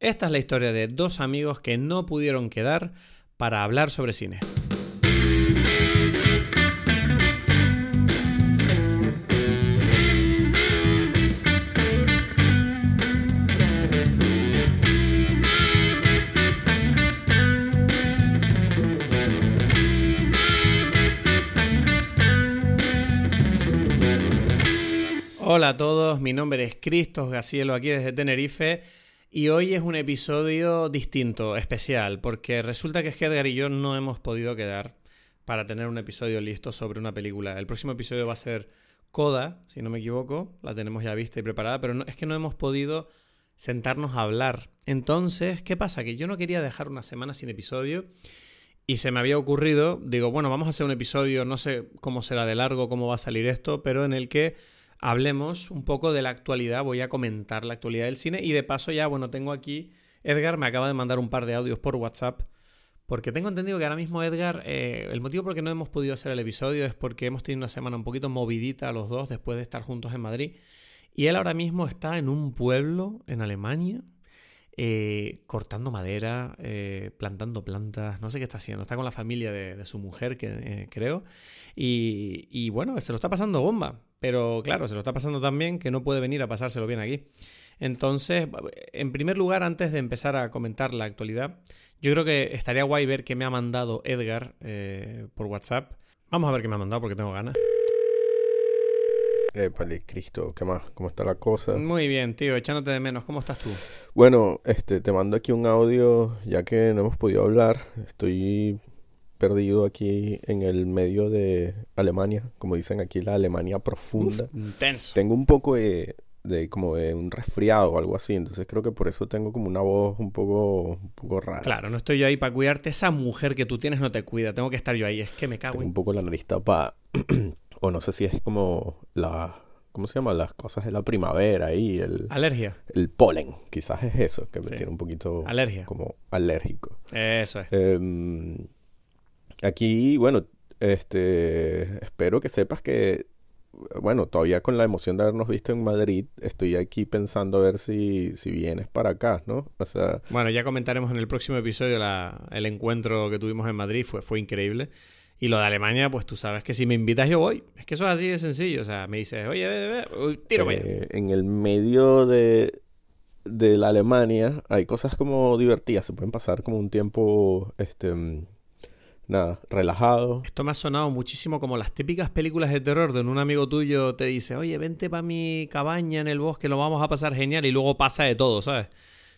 Esta es la historia de dos amigos que no pudieron quedar para hablar sobre cine. Hola a todos, mi nombre es Cristos Gacielo aquí desde Tenerife y hoy es un episodio distinto, especial, porque resulta que Edgar y yo no hemos podido quedar para tener un episodio listo sobre una película. El próximo episodio va a ser Coda, si no me equivoco, la tenemos ya vista y preparada, pero es que no hemos podido sentarnos a hablar. Entonces, ¿qué pasa? Que yo no quería dejar una semana sin episodio y se me había ocurrido, digo, bueno, vamos a hacer un episodio, no sé cómo será de largo, cómo va a salir esto, pero en el que hablemos un poco de la actualidad. Voy a comentar la actualidad del cine y de paso ya, bueno, tengo aquí, Edgar me acaba de mandar un par de audios por WhatsApp. Porque tengo entendido que ahora mismo Edgar, eh, el motivo por el que no hemos podido hacer el episodio es porque hemos tenido una semana un poquito movidita los dos después de estar juntos en Madrid. Y él ahora mismo está en un pueblo en Alemania, eh, cortando madera, eh, plantando plantas, no sé qué está haciendo. Está con la familia de, su mujer, que creo. Y, y, bueno, se lo está pasando bomba. Pero claro, se lo está pasando tan bien que no puede venir a pasárselo bien aquí. Entonces, en primer lugar, antes de empezar a comentar la actualidad, yo creo que estaría guay ver qué me ha mandado Edgar eh, por WhatsApp. Vamos a ver qué me ha mandado porque tengo ganas. Eh, Cristo, ¿qué más? ¿Cómo está la cosa? Muy bien, tío, echándote de menos. ¿Cómo estás tú? Bueno, este, te mando aquí un audio, ya que no hemos podido hablar. Estoy perdido aquí en el medio de Alemania, como dicen aquí, la Alemania profunda. intenso. Tengo un poco de, como de un resfriado o algo así, entonces creo que por eso tengo como una voz un poco, un poco rara. Claro, no estoy yo ahí para cuidarte. Esa mujer que tú tienes no te cuida, tengo que estar yo ahí, es que me cago tengo un poco la nariz tapada, o no sé si es como la... ¿Cómo se llama? Las cosas de la primavera y el... Alergia. El polen, quizás es eso, que me tiene un poquito... Alergia. Como alérgico. Eso es. Eh, Aquí, bueno, este, espero que sepas que, bueno, todavía con la emoción de habernos visto en Madrid, estoy aquí pensando a ver si, si vienes para acá, ¿no? O sea... Bueno, ya comentaremos en el próximo episodio la, el encuentro que tuvimos en Madrid, fue, fue increíble. Y lo de Alemania, pues tú sabes que si me invitas yo voy. Es que eso es así de sencillo. O sea, me dices, oye, ve, ve, tiro eh, En el medio de, de la Alemania hay cosas como divertidas. Se pueden pasar como un tiempo, este nada, relajado. Esto me ha sonado muchísimo como las típicas películas de terror donde un amigo tuyo te dice, oye, vente para mi cabaña en el bosque, lo vamos a pasar genial y luego pasa de todo, ¿sabes?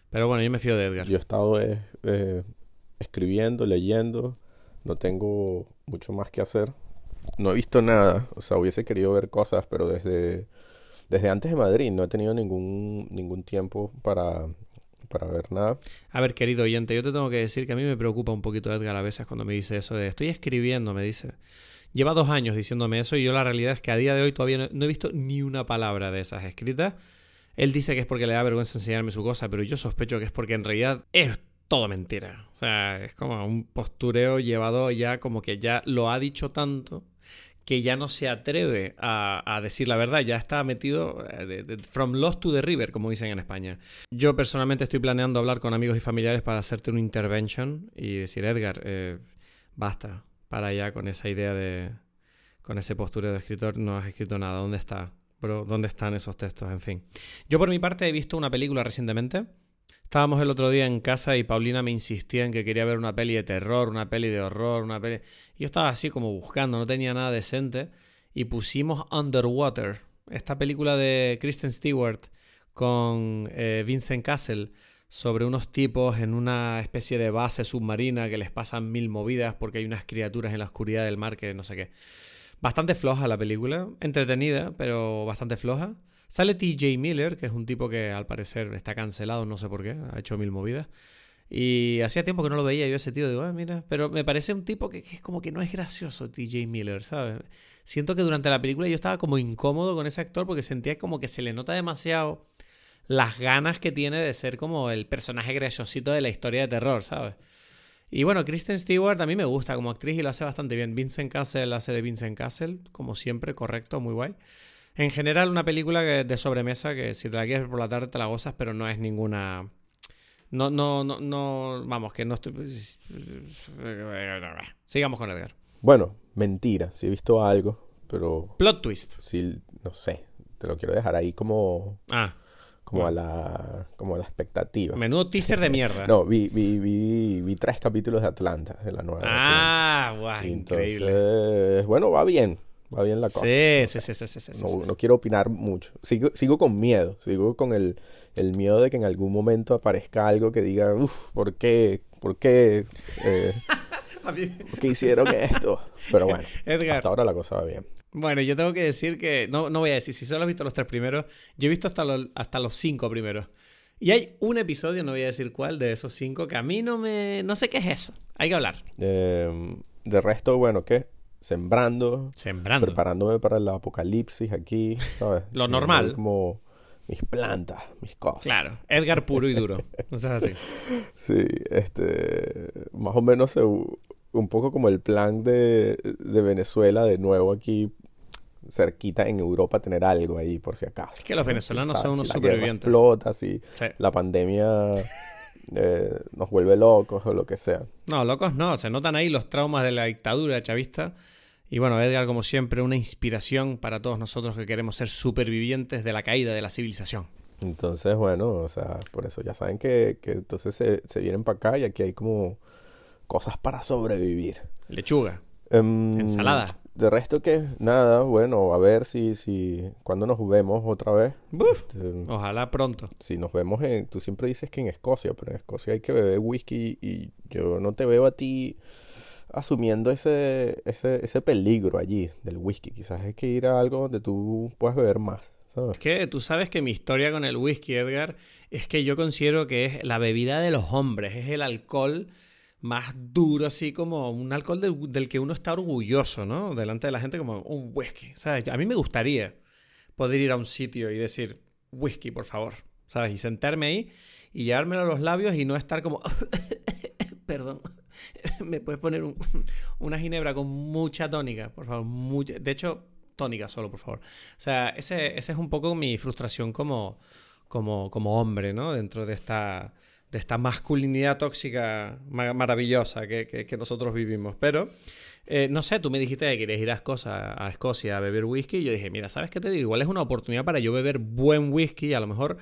Pero bueno, yo me fío de Edgar. Yo he estado eh, eh, escribiendo, leyendo, no tengo mucho más que hacer. No he visto nada, o sea, hubiese querido ver cosas, pero desde, desde antes de Madrid no he tenido ningún, ningún tiempo para para ver nada. A ver, querido oyente, yo te tengo que decir que a mí me preocupa un poquito Edgar a veces cuando me dice eso de estoy escribiendo, me dice. Lleva dos años diciéndome eso y yo la realidad es que a día de hoy todavía no, he visto ni una palabra de esas escritas. Él dice que es porque le da vergüenza enseñarme su cosa, pero yo sospecho que es porque en realidad es todo mentira. O sea, es como un postureo llevado ya como que ya lo ha dicho tanto que ya no se atreve a, decir la verdad, ya está metido eh, from lost to the river, como dicen en España. Yo personalmente estoy planeando hablar con amigos y familiares para hacerte una intervention y decir, Edgar, eh, basta, para allá con esa idea de, con ese postureo de escritor, no has escrito nada, ¿dónde está? Bro, ¿dónde están esos textos? En fin. Yo por mi parte he visto una película recientemente Estábamos el otro día en casa y Paulina me insistía en que quería ver una peli de terror, una peli de horror, una peli... Yo estaba así como buscando, no tenía nada decente. Y pusimos Underwater, esta película de Kristen Stewart con eh, Vincent Castle sobre unos tipos en una especie de base submarina que les pasan mil movidas porque hay unas criaturas en la oscuridad del mar que no sé qué. Bastante floja la película, entretenida, pero bastante floja. Sale TJ Miller, que es un tipo que al parecer está cancelado, no sé por qué, ha hecho mil movidas. Y hacía tiempo que no lo veía yo ese tío, digo, ah, mira, pero me parece un tipo que, es como que no es gracioso TJ Miller, ¿sabes? Siento que durante la película yo estaba como incómodo con ese actor porque sentía como que se le nota demasiado las ganas que tiene de ser como el personaje graciosito de la historia de terror, ¿sabes? Y bueno, Kristen Stewart a mí me gusta como actriz y lo hace bastante bien. Vincent Castle hace de Vincent Castle, como siempre, correcto, muy guay. En general, una película de sobremesa que si te la quieres ver por la tarde te la gozas, pero no es ninguna. No, no, no, no, vamos, que no estoy... Sigamos con Edgar. Bueno, mentira, sí he visto algo, pero Plot twist. sí, no sé, te lo quiero dejar ahí como, Ah, como a la, como a la expectativa. menudo teaser de mierda. No, vi, vi, vi, vi tres capítulos de Atlanta, de la nueva. Ah, guau, Y increíble. Bueno, va bien, va bien la cosa. Sí, sí, sí, sí, sí, No, sí. no quiero opinar mucho. Sigo, sigo con miedo. Sigo con el, el miedo de que en algún momento aparezca algo que diga, uff, ¿por qué? ¿Por qué? Eh, mí- ¿Por qué hicieron esto? Pero bueno, Edgar, hasta ahora la cosa va bien. bueno, yo tengo que decir que, no, no voy a decir, si solo has visto los tres primeros, yo he visto hasta los, hasta los cinco primeros. Y hay un episodio, no voy a decir cuál, de esos cinco, que a mí no me... No sé qué es eso. Hay que hablar. Eh, de resto, bueno, ¿qué? Sembrando, Sembrando. preparándome para el apocalipsis aquí, ¿sabes? Lo Teniendo normal. Como mis plantas, mis cosas. Claro, Edgar puro y duro. No seas así. Sí, este, más o menos se- un poco como el plan de, de Venezuela de nuevo aquí cerquita en Europa tener algo ahí por si acaso. Es que los ¿no? venezolanos ¿Sabes? son unos si la supervivientes. explota, si Sí. la pandemia eh, nos vuelve locos o lo que sea. No, locos no. Se notan ahí los traumas de la dictadura chavista. Y bueno, Edgar, como siempre, una inspiración para todos nosotros que queremos ser supervivientes de la caída de la civilización. Entonces, bueno, o sea, por eso ya saben que, que entonces se, se vienen para acá y aquí hay como cosas para sobrevivir. Lechuga. Em, Ensalada. De resto que nada, bueno, a ver si, si, cuando nos vemos otra vez. Buf. Este, Ojalá pronto. si nos vemos en, tú siempre dices que en Escocia, pero en Escocia hay que beber whisky y yo no te veo a ti asumiendo ese, ese, ese peligro allí del whisky. Quizás hay que ir a algo donde tú puedas beber más, ¿sabes? Es que tú sabes que mi historia con el whisky, Edgar, es que yo considero que es la bebida de los hombres, es el alcohol más duro, así como un alcohol del, que uno está orgulloso, ¿no? Delante de la gente como un whisky, ¿sabes? A mí me gustaría poder ir a un sitio y decir whisky, por favor, ¿sabes? Y sentarme ahí y llevármelo a los labios y no estar como... Perdón. ¿Me puedes poner un- una ginebra con mucha tónica, por favor? Mucha- de hecho, tónica solo, por favor. O sea, ese, ese es un poco mi frustración como, como, como hombre, ¿no? Dentro de esta, de esta masculinidad tóxica ma- maravillosa que, que- nosotros vivimos. Pero, eh, no sé, tú me dijiste que querías ir a Escocia, a beber whisky. Y yo dije, mira, ¿sabes qué te digo? Igual es una oportunidad para yo beber buen whisky y a lo mejor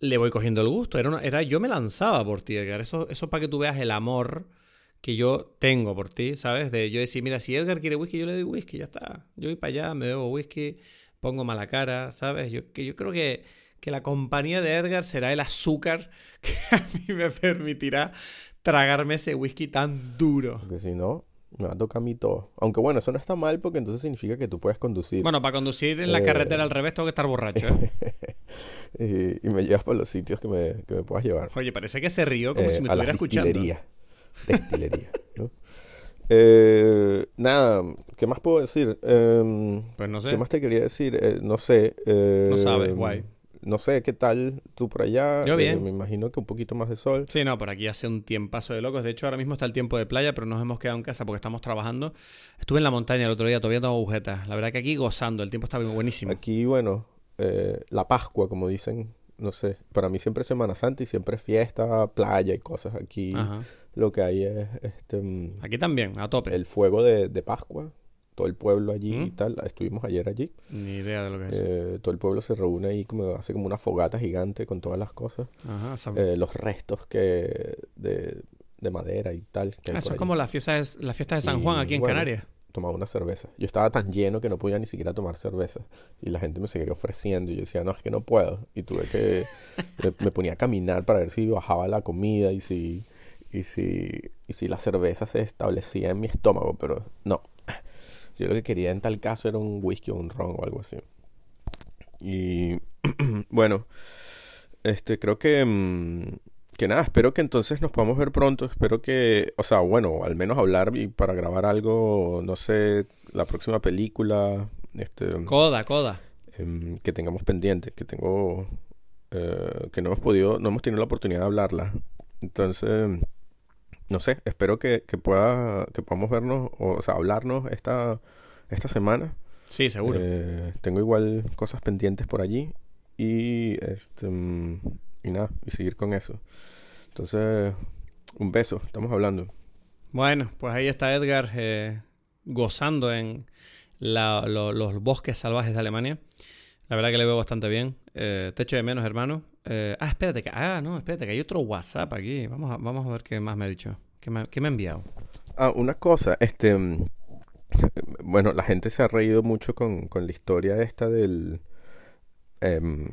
le voy cogiendo el gusto. Era, era yo me lanzaba por ti, Edgar. Eso, eso para que tú veas el amor que yo tengo por ti, ¿sabes? De yo decir, mira, si Edgar quiere whisky, yo le doy whisky, ya está. Yo voy para allá, me bebo whisky, pongo mala cara, ¿sabes? Yo, que yo creo que, que la compañía de Edgar será el azúcar que a mí me permitirá tragarme ese whisky tan duro. Porque si no, me va a tocar a mí todo. Aunque bueno, eso no está mal porque entonces significa que tú puedes conducir Bueno, para conducir en la Eh. carretera al revés tengo que estar borracho, ¿eh? y, y me llevas para los sitios que me, que me puedas llevar. Oye, parece que se rió como Eh, si me la estuviera escuchando. destilería. Destilería, ¿no? Eh, nada, ¿qué más puedo decir? Em, Pues no sé. ¿Qué más te quería decir? Eh, no sé. eh, No sabes, guay. No sé, ¿qué tal tú por allá? Yo Eh, bien. me imagino que un poquito más de sol. Sí, no, por aquí hace un tiempazo de locos. De hecho, ahora mismo está el tiempo de playa, pero nos hemos quedado en casa porque estamos trabajando. Estuve en la montaña el otro día, todavía tengo agujetas. La verdad que aquí gozando, el tiempo está bien buenísimo. Aquí, bueno, eh, la Pascua, como dicen, no sé, para mí siempre es Semana Santa y siempre es fiesta, playa y cosas. Aquí Ajá. lo que hay es este, mm, Aquí también, a tope. el fuego de, de Pascua, todo el pueblo allí y ¿Mm? tal. Estuvimos ayer allí. Ni idea de lo que es. Eh, todo el pueblo se reúne ahí, como hace como una fogata gigante con todas las cosas. Ajá. Eh, los restos que de, de madera y tal. que Ah, eso es como allí. la fiesta de, la fiesta de San Y, Juan aquí en bueno, Canarias. Tomaba una cerveza. Yo estaba tan lleno que no podía ni siquiera tomar cerveza. Y la gente me seguía ofreciendo. Y yo decía, no, es que no puedo. Y tuve que. me, me ponía a caminar para ver si bajaba la comida y si. Y si, y si la cerveza se establecía en mi estómago, pero no. Yo lo que quería en tal caso era un whisky o un ron o algo así. Y bueno, este creo que mm, que nada, espero que entonces nos podamos ver pronto. Espero que, o sea, bueno, al menos hablar y para grabar algo, no sé, la próxima película, este, Coda, coda. em, que tengamos pendiente, que tengo, eh, que no hemos podido, no hemos tenido la oportunidad de hablarla. Entonces, no sé, espero que, que pueda, que podamos vernos, o, o sea, hablarnos esta, esta semana. Sí, seguro. Eh, tengo igual cosas pendientes por allí y este mm, y nada, y seguir con eso. Entonces, un beso, estamos hablando. Bueno, pues ahí está Edgar eh, gozando en los bosques salvajes de Alemania. La verdad que le veo bastante bien. Eh, te echo de menos, hermano. Eh, ah, espérate, que, ah, no, espérate, que hay otro WhatsApp aquí. Vamos a, vamos a ver qué más me ha dicho. ¿Qué me, ha enviado? Ah, una cosa, este... Mm, bueno, la gente se ha reído mucho con, con la historia esta del... Em,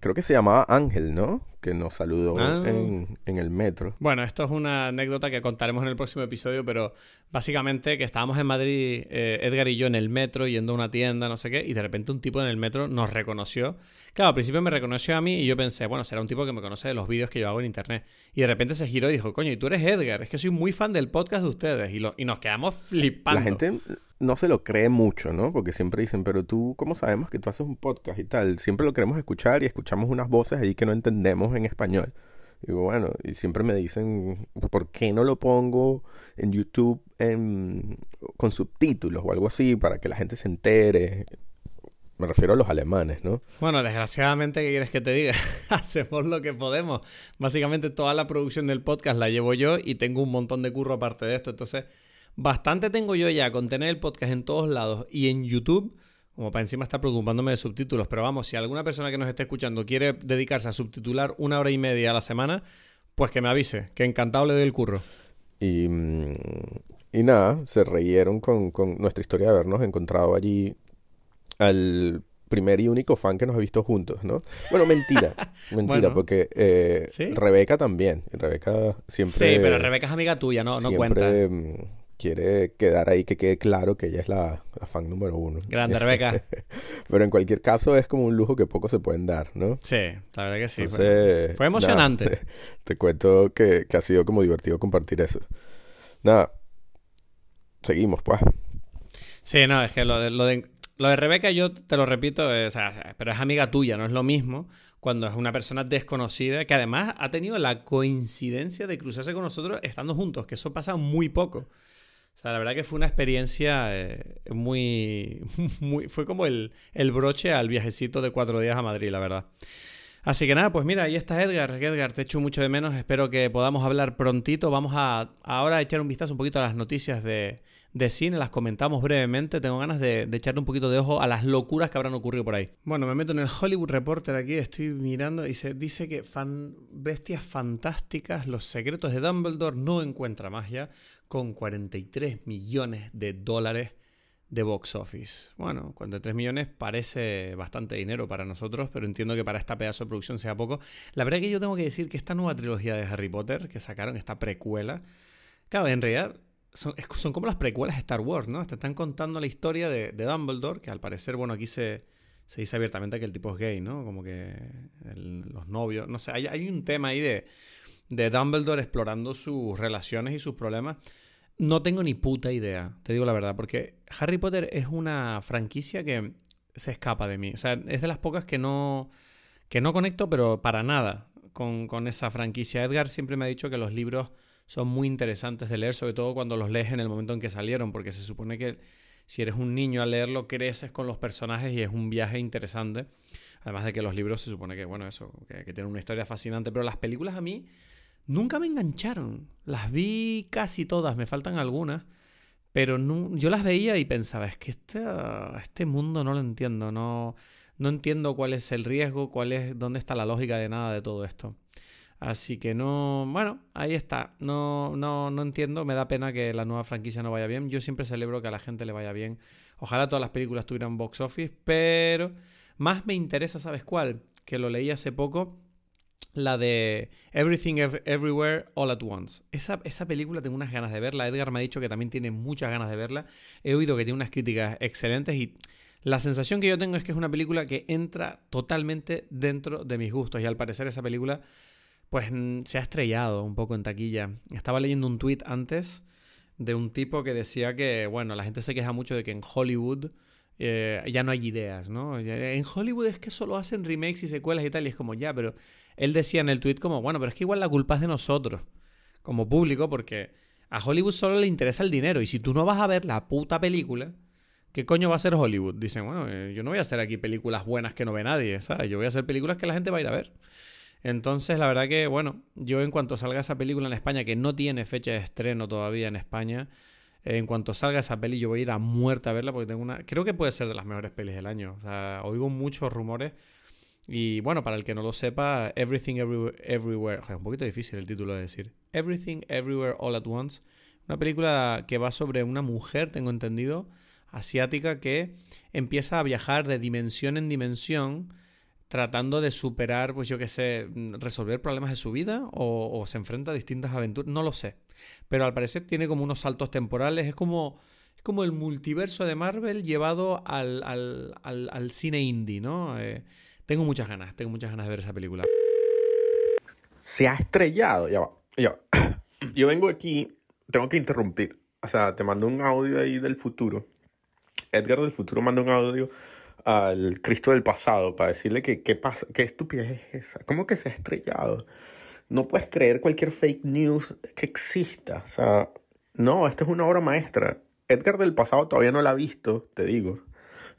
creo que se llamaba Ángel, ¿no? Que nos saludó ah. en, el metro. Bueno, esto es una anécdota que contaremos en el próximo episodio, pero básicamente que estábamos en Madrid, eh, Edgar y yo en el metro, yendo a una tienda, no sé qué, y de repente un tipo en el metro nos reconoció. Claro, al principio me reconoció a mí y yo pensé, bueno, será un tipo que me conoce de los vídeos que yo hago en internet. Y de repente se giró y dijo, coño, y tú eres Edgar, es que soy muy fan del podcast de ustedes. Y, lo, y nos quedamos flipando. La gente no se lo cree mucho, ¿no? Porque siempre dicen, pero tú, ¿cómo sabemos que tú haces un podcast y tal? Siempre lo queremos escuchar y escuchamos unas voces ahí que no entendemos en español. Y digo, bueno, y siempre me dicen, ¿por qué no lo pongo en YouTube con subtítulos o algo así para que la gente se entere? Me refiero a los alemanes, ¿no? Bueno, desgraciadamente, ¿qué quieres que te diga? Hacemos lo que podemos. Básicamente toda la producción del podcast la llevo yo y tengo un montón de curro aparte de esto. Entonces, Bastante tengo yo ya con tener el podcast en todos lados y en YouTube, como para encima estar preocupándome de subtítulos. Pero vamos, si alguna persona que nos esté escuchando quiere dedicarse a subtitular una hora y media a la semana, pues que me avise, que encantado le doy el curro. Y, y nada, se reyeron con, nuestra historia de habernos encontrado allí al primer y único fan que nos ha visto juntos, ¿no? Bueno, mentira, mentira, porque eh, Rebeca también, Rebeca siempre... Sí, pero Rebeca es amiga tuya, no, no cuenta. Quiere quedar ahí que quede claro que ella es la, fan número uno. Grande, Rebeca. Pero en cualquier caso es como un lujo que pocos se pueden dar, ¿no? Sí, la verdad que sí. fue, emocionante. te, cuento que, ha sido como divertido compartir eso. Nada, seguimos pues. Sí, no, es que lo de, lo de, lo de Rebeca yo te lo repito, o sea, pero es amiga tuya, no es lo mismo cuando es una persona desconocida que además ha tenido la coincidencia de cruzarse con nosotros estando juntos, que eso pasa muy poco. O sea, la verdad que fue una experiencia eh, muy, muy... Fue como el, el broche al viajecito de cuatro días a Madrid, la verdad. Así que nada, pues mira, ahí está Edgar. Edgar, te echo mucho de menos. Espero que podamos hablar prontito. Vamos a ahora echar un vistazo un poquito a las noticias de, de cine, las comentamos brevemente. Tengo ganas de, echarle un poquito de ojo a las locuras que habrán ocurrido por ahí. Bueno, me meto en el Hollywood Reporter aquí, estoy mirando y se dice que fan, Bestias Fantásticas, Los Secretos de Dumbledore no encuentra magia con 43 millones de dólares de box office. Bueno, 43 millones parece bastante dinero para nosotros, pero entiendo que para esta pedazo de producción sea poco. La verdad que yo tengo que decir que esta nueva trilogía de Harry Potter que sacaron, esta precuela, claro, en realidad son, como las precuelas de Star Wars, ¿no? Te están contando la historia de, Dumbledore, que al parecer, bueno, aquí se, se, dice abiertamente que el tipo es gay, ¿no? Como que los novios, no sé, hay, hay, un tema ahí de, de Dumbledore explorando sus relaciones y sus problemas. No tengo ni puta idea, te digo la verdad, porque Harry Potter es una franquicia que se escapa de mí. O sea, es de las pocas que no, que no conecto, pero para nada con, con esa franquicia. Edgar siempre me ha dicho que los libros son muy interesantes de leer, sobre todo cuando los lees en el momento en que salieron, porque se supone que si eres un niño al leerlo creces con los personajes y es un viaje interesante. Además de que los libros se supone que, bueno, eso, que, tienen una historia fascinante, pero las películas a mí nunca me engancharon. Las vi casi todas, me faltan algunas, pero yo las veía y pensaba, es que este, este mundo no lo entiendo, no, no entiendo cuál es el riesgo, cuál es, dónde está la lógica de nada de todo esto. Así que no, bueno, ahí está. No, no, no entiendo, me da pena que la nueva franquicia no vaya bien. Yo siempre celebro que a la gente le vaya bien. Ojalá todas las películas tuvieran box office, pero más me interesa, ¿sabes cuál? Que lo leí hace poco, la de Everything Everywhere All at Once. Esa, esa, película tengo unas ganas de verla. Edgar me ha dicho que también tiene muchas ganas de verla. He oído que tiene unas críticas excelentes y la sensación que yo tengo es que es una película que entra totalmente dentro de mis gustos y al parecer esa película pues se ha estrellado un poco en taquilla. Estaba leyendo un tweet antes de un tipo que decía que, bueno, la gente se queja mucho de que en Hollywood eh, ya no hay ideas, ¿no? En Hollywood es que solo hacen remakes y secuelas y tal, y es como, ya, pero él decía en el tweet como, bueno, pero es que igual la culpa es de nosotros, como público, porque a Hollywood solo le interesa el dinero, y si tú no vas a ver la puta película, ¿qué coño va a hacer Hollywood? Dicen, bueno, eh, yo no voy a hacer aquí películas buenas que no ve nadie, ¿sabes? Yo voy a hacer películas que la gente va a ir a ver. Entonces, la verdad que, bueno, yo en cuanto salga esa película en España, que no tiene fecha de estreno todavía en España, en cuanto salga esa peli, yo voy a ir a muerte a verla porque tengo una. Creo que puede ser de las mejores pelis del año. O sea, oigo muchos rumores. Y bueno, para el que no lo sepa, Everything Everywhere. everywhere un poquito difícil el título de decir. Everything Everywhere All at Once. Una película que va sobre una mujer, tengo entendido, asiática, que empieza a viajar de dimensión en dimensión tratando de superar, pues yo qué sé, resolver problemas de su vida o, se enfrenta a distintas aventuras, no lo sé. Pero al parecer tiene como unos saltos temporales, es como, es como el multiverso de Marvel llevado al, al, al, cine indie, ¿no? Eh, tengo muchas ganas, tengo muchas ganas de ver esa película. Se ha estrellado, ya va, Yo vengo aquí, tengo que interrumpir. O sea, te mando un audio ahí del futuro. Edgar del futuro manda un audio al Cristo del pasado para decirle que qué pasa, qué estupidez es esa, cómo que se ha estrellado. No puedes creer cualquier fake news que exista. O sea, no, esta es una obra maestra. Edgar del pasado todavía no la ha visto, te digo.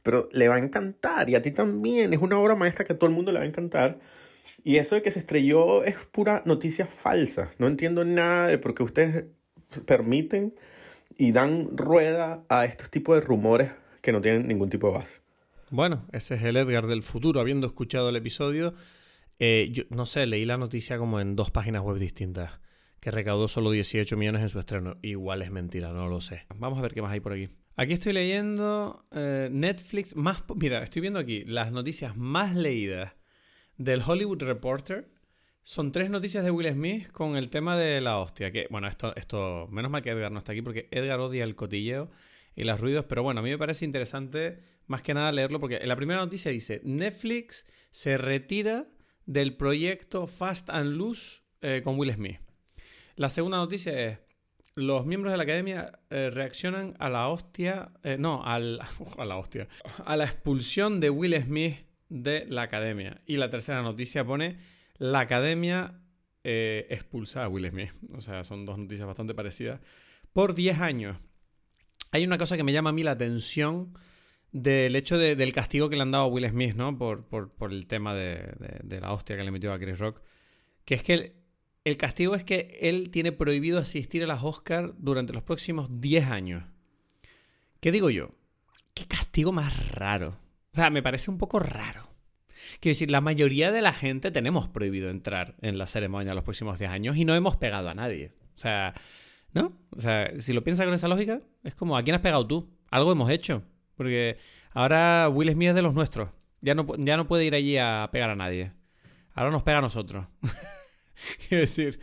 Pero le va a encantar y a ti también. Es una obra maestra que a todo el mundo le va a encantar. Y eso de que se estrelló es pura noticia falsa. No entiendo nada de por qué ustedes permiten y dan rueda a estos tipos de rumores que no tienen ningún tipo de base. Bueno, ese es el Edgar del futuro, habiendo escuchado el episodio. Eh, yo no sé, leí la noticia como en dos páginas web distintas, que recaudó solo 18 millones en su estreno. Igual es mentira, no lo sé. Vamos a ver qué más hay por aquí. Aquí estoy leyendo eh, Netflix, más... Mira, estoy viendo aquí las noticias más leídas del Hollywood Reporter. Son tres noticias de Will Smith con el tema de la hostia. Que, bueno, esto, esto, menos mal que Edgar no está aquí porque Edgar odia el cotilleo y los ruidos, pero bueno, a mí me parece interesante más que nada leerlo porque en la primera noticia dice, Netflix se retira del proyecto Fast and Loose eh, con Will Smith. La segunda noticia es, los miembros de la academia eh, reaccionan a la hostia, eh, no, al, a la hostia, a la expulsión de Will Smith de la academia. Y la tercera noticia pone, la academia expulsa a Will Smith. O sea, son dos noticias bastante parecidas. Por 10 años. Hay una cosa que me llama a mí la atención del hecho del castigo que le han dado a Will Smith, ¿no? Por, el tema de, la hostia que le metió a Chris Rock. Que es que el, castigo es que él tiene prohibido asistir a las Oscars durante los próximos 10 años. ¿Qué digo yo? ¿Qué castigo más raro? O sea, me parece un poco raro. Quiero decir, la mayoría de la gente tenemos prohibido entrar en la ceremonia los próximos 10 años y no hemos pegado a nadie. O sea, ¿No? O sea, si lo piensas con esa lógica, es como, ¿a quién has pegado tú? Algo hemos hecho. Porque ahora Will Smith es de los nuestros. Ya no, ya no puede ir allí a pegar a nadie. Ahora nos pega a nosotros. Quiero decir,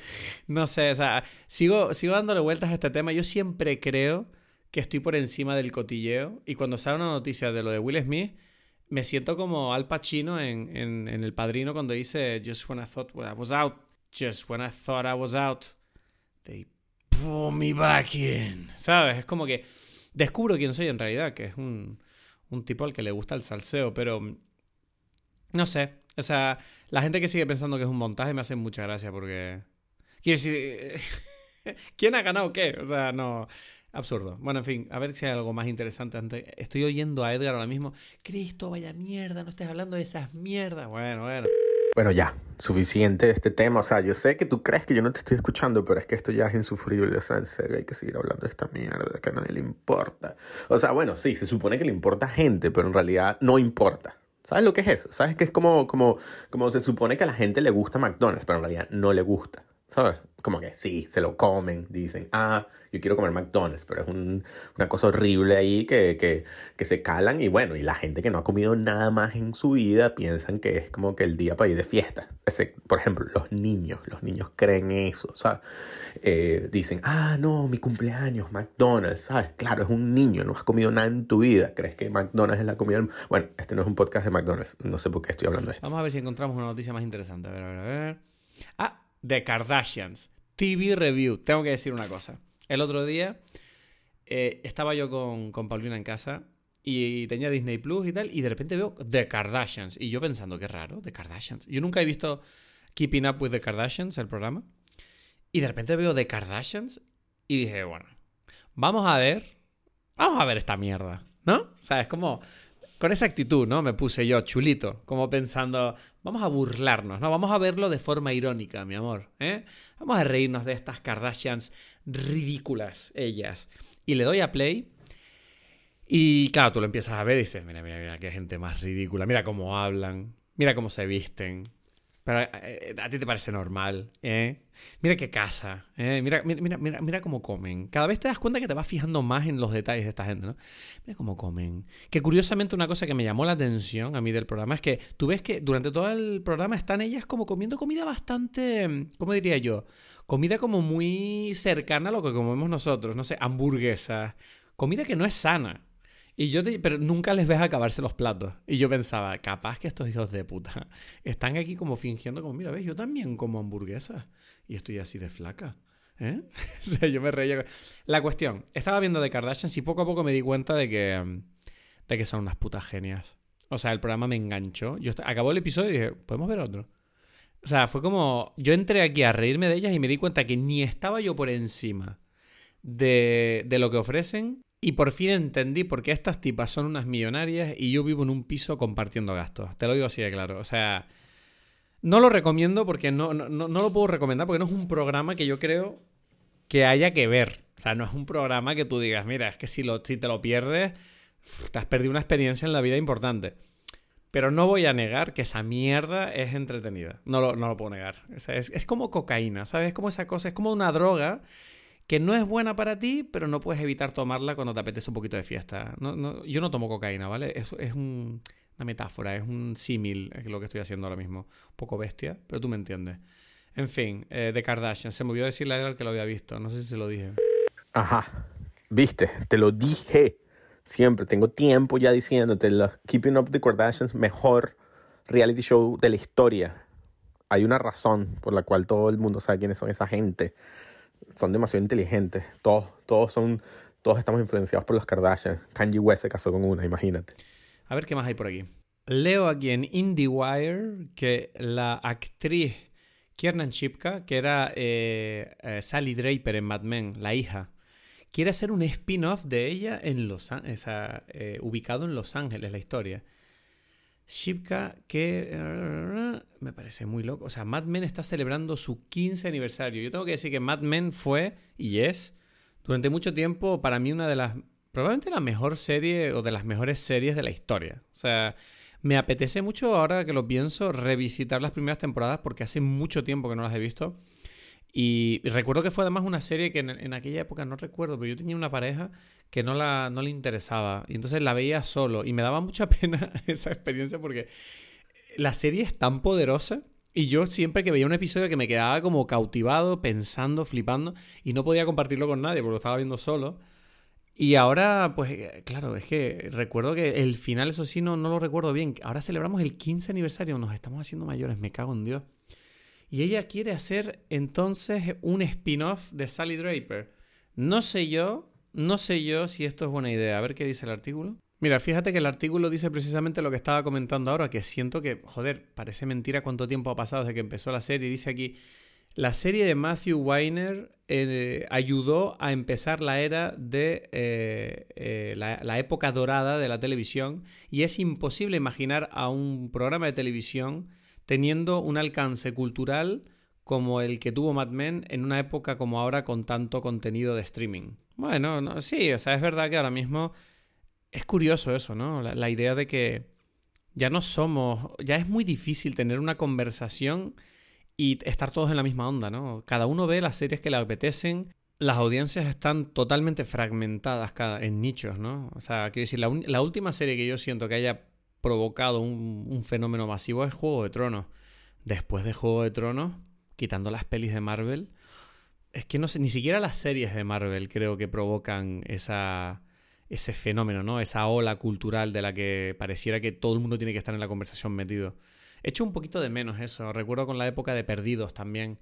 no sé, o sea, sigo, sigo dándole vueltas a este tema. Yo siempre creo que estoy por encima del cotilleo. Y cuando sale una noticia de lo de Will Smith, me siento como Al Pacino en, en, El Padrino cuando dice Just when I thought I was out. Just when I thought I was out. They pull me back in. ¿Sabes? Es como que descubro quién soy en realidad, que es un, un tipo al que le gusta el salseo, pero no sé. O sea, la gente que sigue pensando que es un montaje me hace mucha gracia porque... Quiero decir, ¿quién ha ganado qué? O sea, no... Absurdo. Bueno, en fin, a ver si hay algo más interesante. Antes. Estoy oyendo a Edgar ahora mismo. Cristo, vaya mierda, no estés hablando de esas mierdas. Bueno, bueno. Bueno, ya, suficiente de este tema. O sea, yo sé que tú crees que yo no te estoy escuchando, pero es que esto ya es insufrible. O sea, en serio, hay que seguir hablando de esta mierda que a nadie le importa. O sea, bueno, sí, se supone que le importa a gente, pero en realidad no importa. ¿Sabes lo que es eso? ¿Sabes que es como, como, como se supone que a la gente le gusta McDonald's, pero en realidad no le gusta? ¿Sabes? Como que sí, se lo comen, dicen, ah, yo quiero comer McDonald's, pero es una cosa horrible ahí que, que, que, se calan y bueno, y la gente que no ha comido nada más en su vida piensan que es como que el día para ir de fiesta. Ese, por ejemplo, los niños, los niños creen eso, ¿sabes? Eh, dicen, ah, no, mi cumpleaños, McDonald's, ¿sabes? Claro, es un niño, no has comido nada en tu vida, crees que McDonald's es la comida. Bueno, este no es un podcast de McDonald's, no sé por qué estoy hablando de esto. Vamos a ver si encontramos una noticia más interesante. A ver, a ver, a ver. Ah, The Kardashians. TV Review. Tengo que decir una cosa. El otro día eh, estaba yo con, con, Paulina en casa y tenía Disney Plus y tal, y de repente veo The Kardashians. Y yo pensando, qué raro, The Kardashians. Yo nunca he visto Keeping Up with the Kardashians, el programa. Y de repente veo The Kardashians y dije, bueno, vamos a ver, vamos a ver esta mierda, ¿no? O sea, es como con esa actitud, ¿no? Me puse yo, chulito, como pensando, vamos a burlarnos, ¿no? Vamos a verlo de forma irónica, mi amor, ¿eh? Vamos a reírnos de estas Kardashians ridículas, ellas. Y le doy a play. Y claro, tú lo empiezas a ver y dices, mira, mira, mira, qué gente más ridícula, mira cómo hablan, mira cómo se visten, pero eh, a ti te parece normal, ¿eh? Mira qué casa, ¿eh? Mira, mira, mira, mira cómo comen. Cada vez te das cuenta que te vas fijando más en los detalles de esta gente, ¿no? Mira cómo comen. Que curiosamente una cosa que me llamó la atención a mí del programa es que tú ves que durante todo el programa están ellas como comiendo comida bastante, ¿cómo diría yo? Comida como muy cercana a lo que comemos nosotros, no sé, hamburguesas. Comida que no es sana. Y yo pero nunca les ves acabarse los platos. Y yo pensaba, capaz que estos hijos de puta están aquí como fingiendo como, mira, ves, yo también como hamburguesas y estoy así de flaca. ¿Eh? o sea, yo me reía. La cuestión, estaba viendo de Kardashians y poco a poco me di cuenta de que, de que son unas putas genias. O sea, el programa me enganchó. Yo acabó el episodio y dije, ¿podemos ver otro? O sea, fue como, yo entré aquí a reírme de ellas y me di cuenta que ni estaba yo por encima de, de lo que ofrecen y por fin entendí por qué estas tipas son unas millonarias y yo vivo en un piso compartiendo gastos. Te lo digo así de claro. O sea, no lo recomiendo porque no, no, no, lo puedo recomendar porque no es un programa que yo creo que haya que ver. O sea, no es un programa que tú digas, mira, es que si, lo, si te lo pierdes, te has perdido una experiencia en la vida importante. Pero no voy a negar que esa mierda es entretenida. No lo, no lo puedo negar. es, es, como cocaína, ¿sabes? Es como esa cosa, es como una droga que no es buena para ti, pero no puedes evitar tomarla cuando te apetece un poquito de fiesta. No, yo no tomo cocaína, ¿vale? Eso es una metáfora, es un símil, lo que estoy haciendo ahora mismo. Un poco bestia, pero tú me entiendes. En fin, eh, de Kardashian. Se me olvidó decirle a él que lo había visto. No sé si se lo dije. Ajá. Viste, te lo dije. Siempre tengo tiempo ya diciéndote. Keeping Up the Kardashians, mejor reality show de la historia. Hay una razón por la cual todo el mundo sabe quiénes son esa gente son demasiado inteligentes. Todos, todos son, todos estamos influenciados por los Kardashian. Kanye West se casó con una, imagínate. A ver qué más hay por aquí. Leo aquí en IndieWire que la actriz Kiernan Chipka, que era eh, eh, Sally Draper en Mad Men, la hija, quiere hacer un spin-off de ella en Los eh, ubicado en Los Ángeles, la historia. Shipka, que me parece muy loco. O sea, Mad Men está celebrando su 15 aniversario. Yo tengo que decir que Mad Men fue y es durante mucho tiempo para mí una de las, probablemente la mejor serie o de las mejores series de la historia. O sea, me apetece mucho ahora que lo pienso revisitar las primeras temporadas porque hace mucho tiempo que no las he visto. Y recuerdo que fue además una serie que en, aquella época, no recuerdo, pero yo tenía una pareja que no, la, no le interesaba. Y entonces la veía solo. Y me daba mucha pena esa experiencia porque la serie es tan poderosa. Y yo siempre que veía un episodio que me quedaba como cautivado, pensando, flipando. Y no podía compartirlo con nadie porque lo estaba viendo solo. Y ahora, pues claro, es que recuerdo que el final, eso sí, no, no lo recuerdo bien. Ahora celebramos el 15 aniversario, nos estamos haciendo mayores, me cago en Dios. Y ella quiere hacer entonces un spin-off de Sally Draper. No sé yo, no sé yo si esto es buena idea. A ver qué dice el artículo. Mira, fíjate que el artículo dice precisamente lo que estaba comentando ahora, que siento que, joder, parece mentira cuánto tiempo ha pasado desde que empezó la serie. Dice aquí, la serie de Matthew Weiner eh, ayudó a empezar la era de eh, eh, la, época dorada de la televisión y es imposible imaginar a un programa de televisión teniendo un alcance cultural como el que tuvo Mad Men en una época como ahora con tanto contenido de streaming. Bueno, sí, o sea, es verdad que ahora mismo es curioso eso, ¿no? La, idea de que ya no somos, ya es muy difícil tener una conversación y estar todos en la misma onda, ¿no? Cada uno ve las series que le apetecen, las audiencias están totalmente fragmentadas cada, en nichos, ¿no? O sea, quiero decir, la última serie que yo siento que haya provocado un, fenómeno masivo es Juego de Tronos. Después de Juego de Tronos, quitando las pelis de Marvel, es que no sé, ni siquiera las series de Marvel creo que provocan esa, ese fenómeno, ¿no? Esa ola cultural de la que pareciera que todo el mundo tiene que estar en la conversación metido. He hecho un poquito de menos eso. Recuerdo con la época de Perdidos también.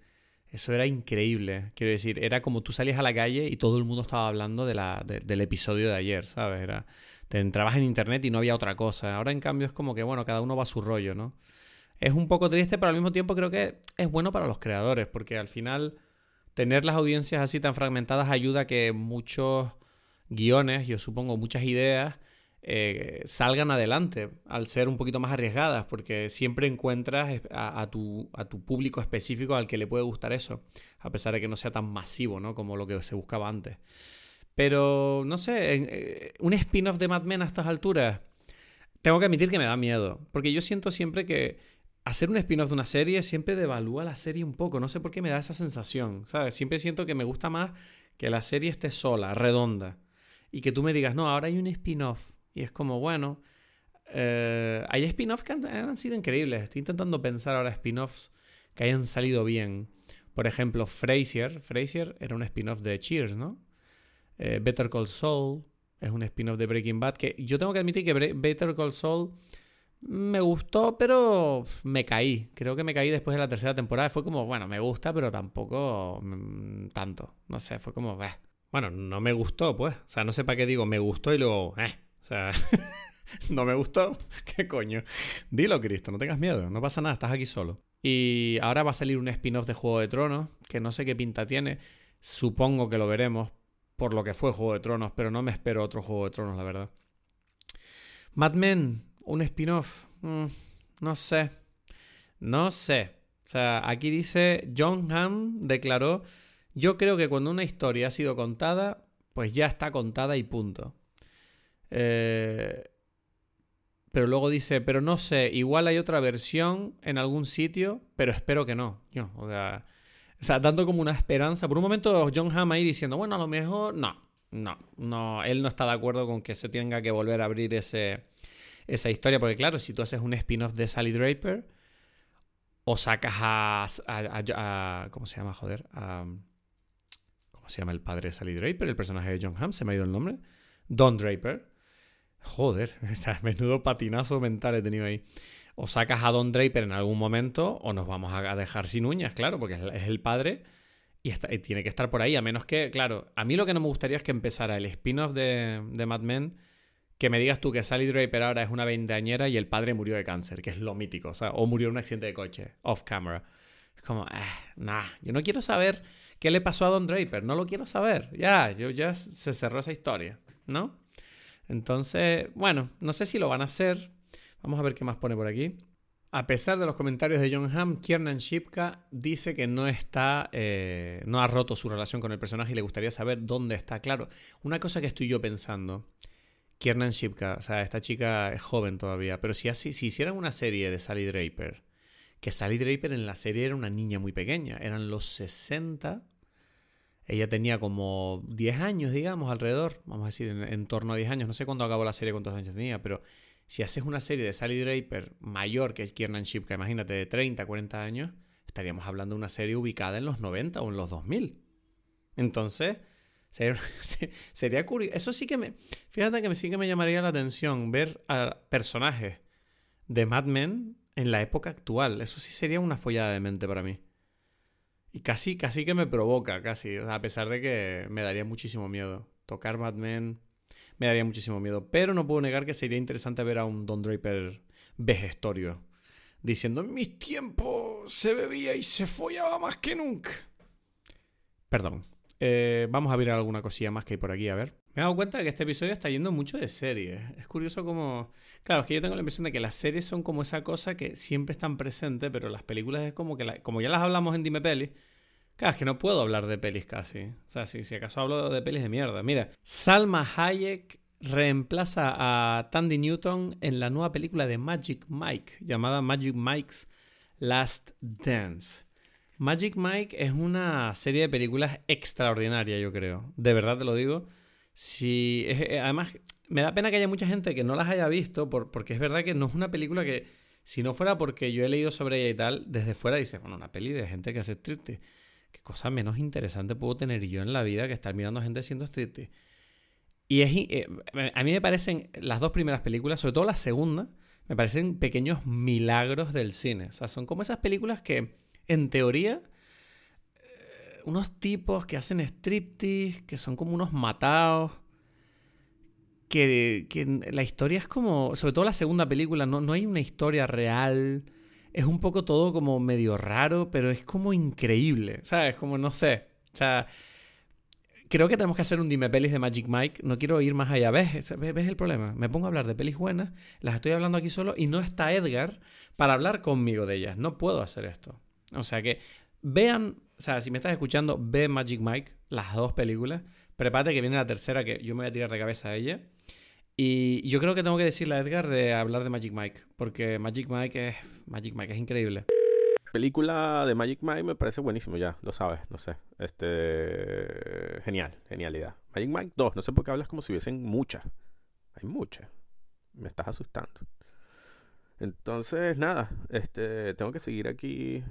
Eso era increíble. Quiero decir, era como tú salías a la calle y todo el mundo estaba hablando de la, del episodio de ayer, ¿sabes? Era, te entrabas en internet y no había otra cosa. Ahora en cambio es como que, bueno, cada uno va a su rollo, ¿no? Es un poco triste, pero al mismo tiempo creo que es bueno para los creadores, porque al final tener las audiencias así tan fragmentadas ayuda a que muchos guiones, yo supongo muchas ideas, eh, salgan adelante al ser un poquito más arriesgadas, porque siempre encuentras a, tu, a, tu, público específico al que le puede gustar eso, a pesar de que no sea tan masivo ¿no? como lo que se buscaba antes. Pero, no sé, eh, un spin-off de Mad Men a estas alturas, tengo que admitir que me da miedo, porque yo siento siempre que hacer un spin-off de una serie siempre devalúa la serie un poco, no sé por qué me da esa sensación, ¿sabes? Siempre siento que me gusta más que la serie esté sola, redonda, y que tú me digas, no, ahora hay un spin-off, y es como, bueno, eh, hay spin-offs que han, sido increíbles, estoy intentando pensar ahora spin-offs que hayan salido bien. Por ejemplo, Frasier, Frasier era un spin-off de Cheers, ¿no? Eh, Better Call Saul es un spin-off de Breaking Bad, que yo tengo que admitir que Better Call Saul me gustó, pero me caí. Creo que me caí después de la tercera temporada. Fue como, bueno, me gusta, pero tampoco mm, tanto. No sé, fue como, bueno, no me gustó, pues. O sea, no sé para qué digo, me gustó y luego, eh. O sea, no me gustó. ¿Qué coño? Dilo, Cristo, no tengas miedo, no pasa nada, estás aquí solo. Y ahora va a salir un spin-off de Juego de Tronos, que no sé qué pinta tiene. Supongo que lo veremos, por lo que fue Juego de Tronos, pero no me espero otro Juego de Tronos, la verdad. Mad Men, un spin-off, mm, no sé, no sé. O sea, aquí dice, John Hamm declaró, yo creo que cuando una historia ha sido contada, pues ya está contada y punto. Eh, pero luego dice, pero no sé, igual hay otra versión en algún sitio, pero espero que no. O sea, o sea, dando como una esperanza. Por un momento John Hamm ahí diciendo, bueno, a lo mejor no, no, no, él no está de acuerdo con que se tenga que volver a abrir ese, esa historia, porque claro, si tú haces un spin-off de Sally Draper, o sacas a, a, ¿Cómo se llama, joder? ¿Cómo se llama el padre de Sally Draper? El personaje de John Hamm, se me ha ido el nombre. Don Draper. Joder, o sea, menudo patinazo mental he tenido ahí o sacas a Don Draper en algún momento o nos vamos a dejar sin uñas, claro, porque es el padre y, tiene que estar por ahí, a menos que, claro, a mí lo que no me gustaría es que empezara el spin-off de, Mad Men, que me digas tú que Sally Draper ahora es una veinteañera y el padre murió de cáncer, que es lo mítico, o murió en un accidente de coche, off camera. Es como, eh, nah, yo no quiero saber qué le pasó a Don Draper, no lo quiero saber, ya, yo ya se cerró esa historia, ¿no? Entonces, bueno, no sé si lo van a hacer, Vamos a ver qué más pone por aquí. A pesar de los comentarios de John Hamm, Kiernan Shipka dice que no está, eh, no ha roto su relación con el personaje y le gustaría saber dónde está. Claro, una cosa que estoy yo pensando, Kiernan Shipka, o sea, esta chica es joven todavía, pero si, así, si hicieran una serie de Sally Draper, que Sally Draper en la serie era una niña muy pequeña, eran los 60, ella tenía como 10 años, digamos, alrededor, vamos a decir, en, en torno a 10 años, no sé cuándo acabó la serie, cuántos años tenía, pero si haces una serie de Sally Draper mayor que Kiernan Shipka, imagínate de 30, 40 años, estaríamos hablando de una serie ubicada en los 90 o en los 2000. Entonces, sería, curioso. Eso sí que me. Fíjate que sí que me llamaría la atención ver a personajes de Mad Men en la época actual. Eso sí sería una follada de mente para mí. Y casi, casi que me provoca, casi. a pesar de que me daría muchísimo miedo. Tocar Mad Men me daría muchísimo miedo. Pero no puedo negar que sería interesante ver a un Don Draper vejestorio diciendo: En mis tiempos se bebía y se follaba más que nunca. Perdón. Eh, vamos a ver alguna cosilla más que hay por aquí, a ver. Me he dado cuenta de que este episodio está yendo mucho de series. Es curioso como... Claro, es que yo tengo la impresión de que las series son como esa cosa que siempre están presentes, pero las películas es como que... Como ya las hablamos en Dime Peli, Claro, es que no puedo hablar de pelis casi. O sea, si, acaso hablo de pelis de mierda. Mira, Salma Hayek reemplaza a Tandy Newton en la nueva película de Magic Mike, llamada Magic Mike's Last Dance. Magic Mike es una serie de películas extraordinaria, yo creo. De verdad te lo digo. Si, eh, además, me da pena que haya mucha gente que no las haya visto, porque es verdad que no es una película que, si no fuera porque yo he leído sobre ella y tal, desde fuera dice, bueno, una peli de gente que hace triste qué cosa menos interesante puedo tener yo en la vida que estar mirando gente haciendo striptease. Y es, eh, a mí me parecen las dos primeras películas, sobre todo la segunda, me parecen pequeños milagros del cine. O sea, son como esas películas que, en teoría, eh, unos tipos que hacen striptease, que son como unos matados, que, que, la historia es como, sobre todo la segunda película, no, no hay una historia real es un poco todo como medio raro, pero es como increíble, ¿sabes? Como no sé. O sea, creo que tenemos que hacer un dime pelis de Magic Mike. No quiero ir más allá. ¿Ves? ¿Ves el problema? Me pongo a hablar de pelis buenas, las estoy hablando aquí solo y no está Edgar para hablar conmigo de ellas. No puedo hacer esto. O sea que vean, o sea, si me estás escuchando, ve Magic Mike, las dos películas. Prepárate que viene la tercera, que yo me voy a tirar de cabeza a ella. Y yo creo que tengo que decirle a Edgar de hablar de Magic Mike, porque Magic Mike es, Magic Mike es increíble. Película de Magic Mike me parece buenísimo, ya, lo sabes, no sé. Este. Genial, genialidad. Magic Mike 2, no sé por qué hablas como si hubiesen muchas. Hay muchas. Me estás asustando. Entonces, nada, este, tengo que seguir aquí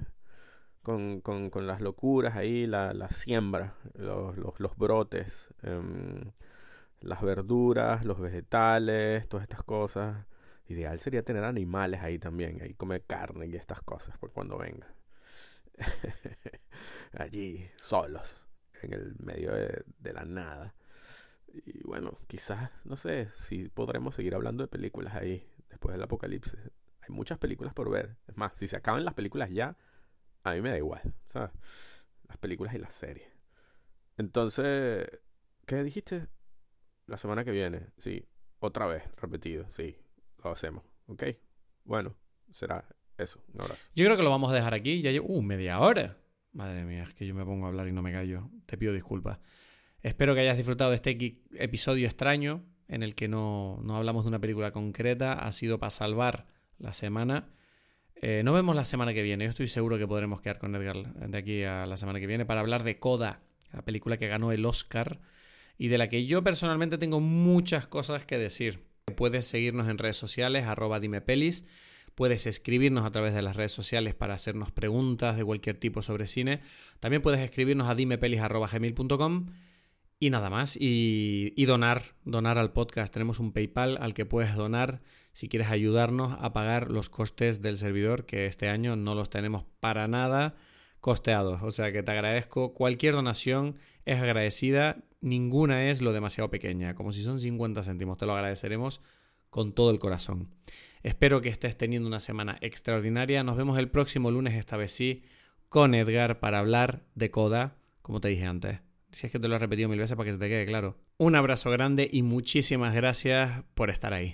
con, las locuras ahí, la, la siembra, los, los, brotes, em, las verduras, los vegetales, todas estas cosas. Ideal sería tener animales ahí también, ahí comer carne y estas cosas por cuando venga. Allí, solos, en el medio de, la nada. Y bueno, quizás, no sé, si podremos seguir hablando de películas ahí después del apocalipsis. Hay muchas películas por ver. Es más, si se acaban las películas ya, a mí me da igual, ¿sabes? Las películas y las series. Entonces, ¿qué dijiste? La semana que viene, sí. Otra vez, repetido, sí lo hacemos. ¿Ok? Bueno, será eso. Un abrazo. Yo creo que lo vamos a dejar aquí. Ya llevo. Uh, media hora. Madre mía, es que yo me pongo a hablar y no me callo. Te pido disculpas. Espero que hayas disfrutado de este episodio extraño en el que no, no hablamos de una película concreta. Ha sido para salvar la semana. Eh, nos vemos la semana que viene. Yo estoy seguro que podremos quedar con Edgar de aquí a la semana que viene para hablar de Coda, la película que ganó el Oscar y de la que yo personalmente tengo muchas cosas que decir. Puedes seguirnos en redes sociales, arroba dimepelis. Puedes escribirnos a través de las redes sociales para hacernos preguntas de cualquier tipo sobre cine. También puedes escribirnos a dimepelis.gmail.com y nada más. Y, y, donar, donar al podcast. Tenemos un PayPal al que puedes donar si quieres ayudarnos a pagar los costes del servidor, que este año no los tenemos para nada costeados. O sea que te agradezco. Cualquier donación es agradecida ninguna es lo demasiado pequeña. Como si son 50 céntimos, te lo agradeceremos con todo el corazón. Espero que estés teniendo una semana extraordinaria. Nos vemos el próximo lunes, esta vez sí, con Edgar para hablar de Coda, como te dije antes. Si es que te lo he repetido mil veces para que se te quede claro. Un abrazo grande y muchísimas gracias por estar ahí.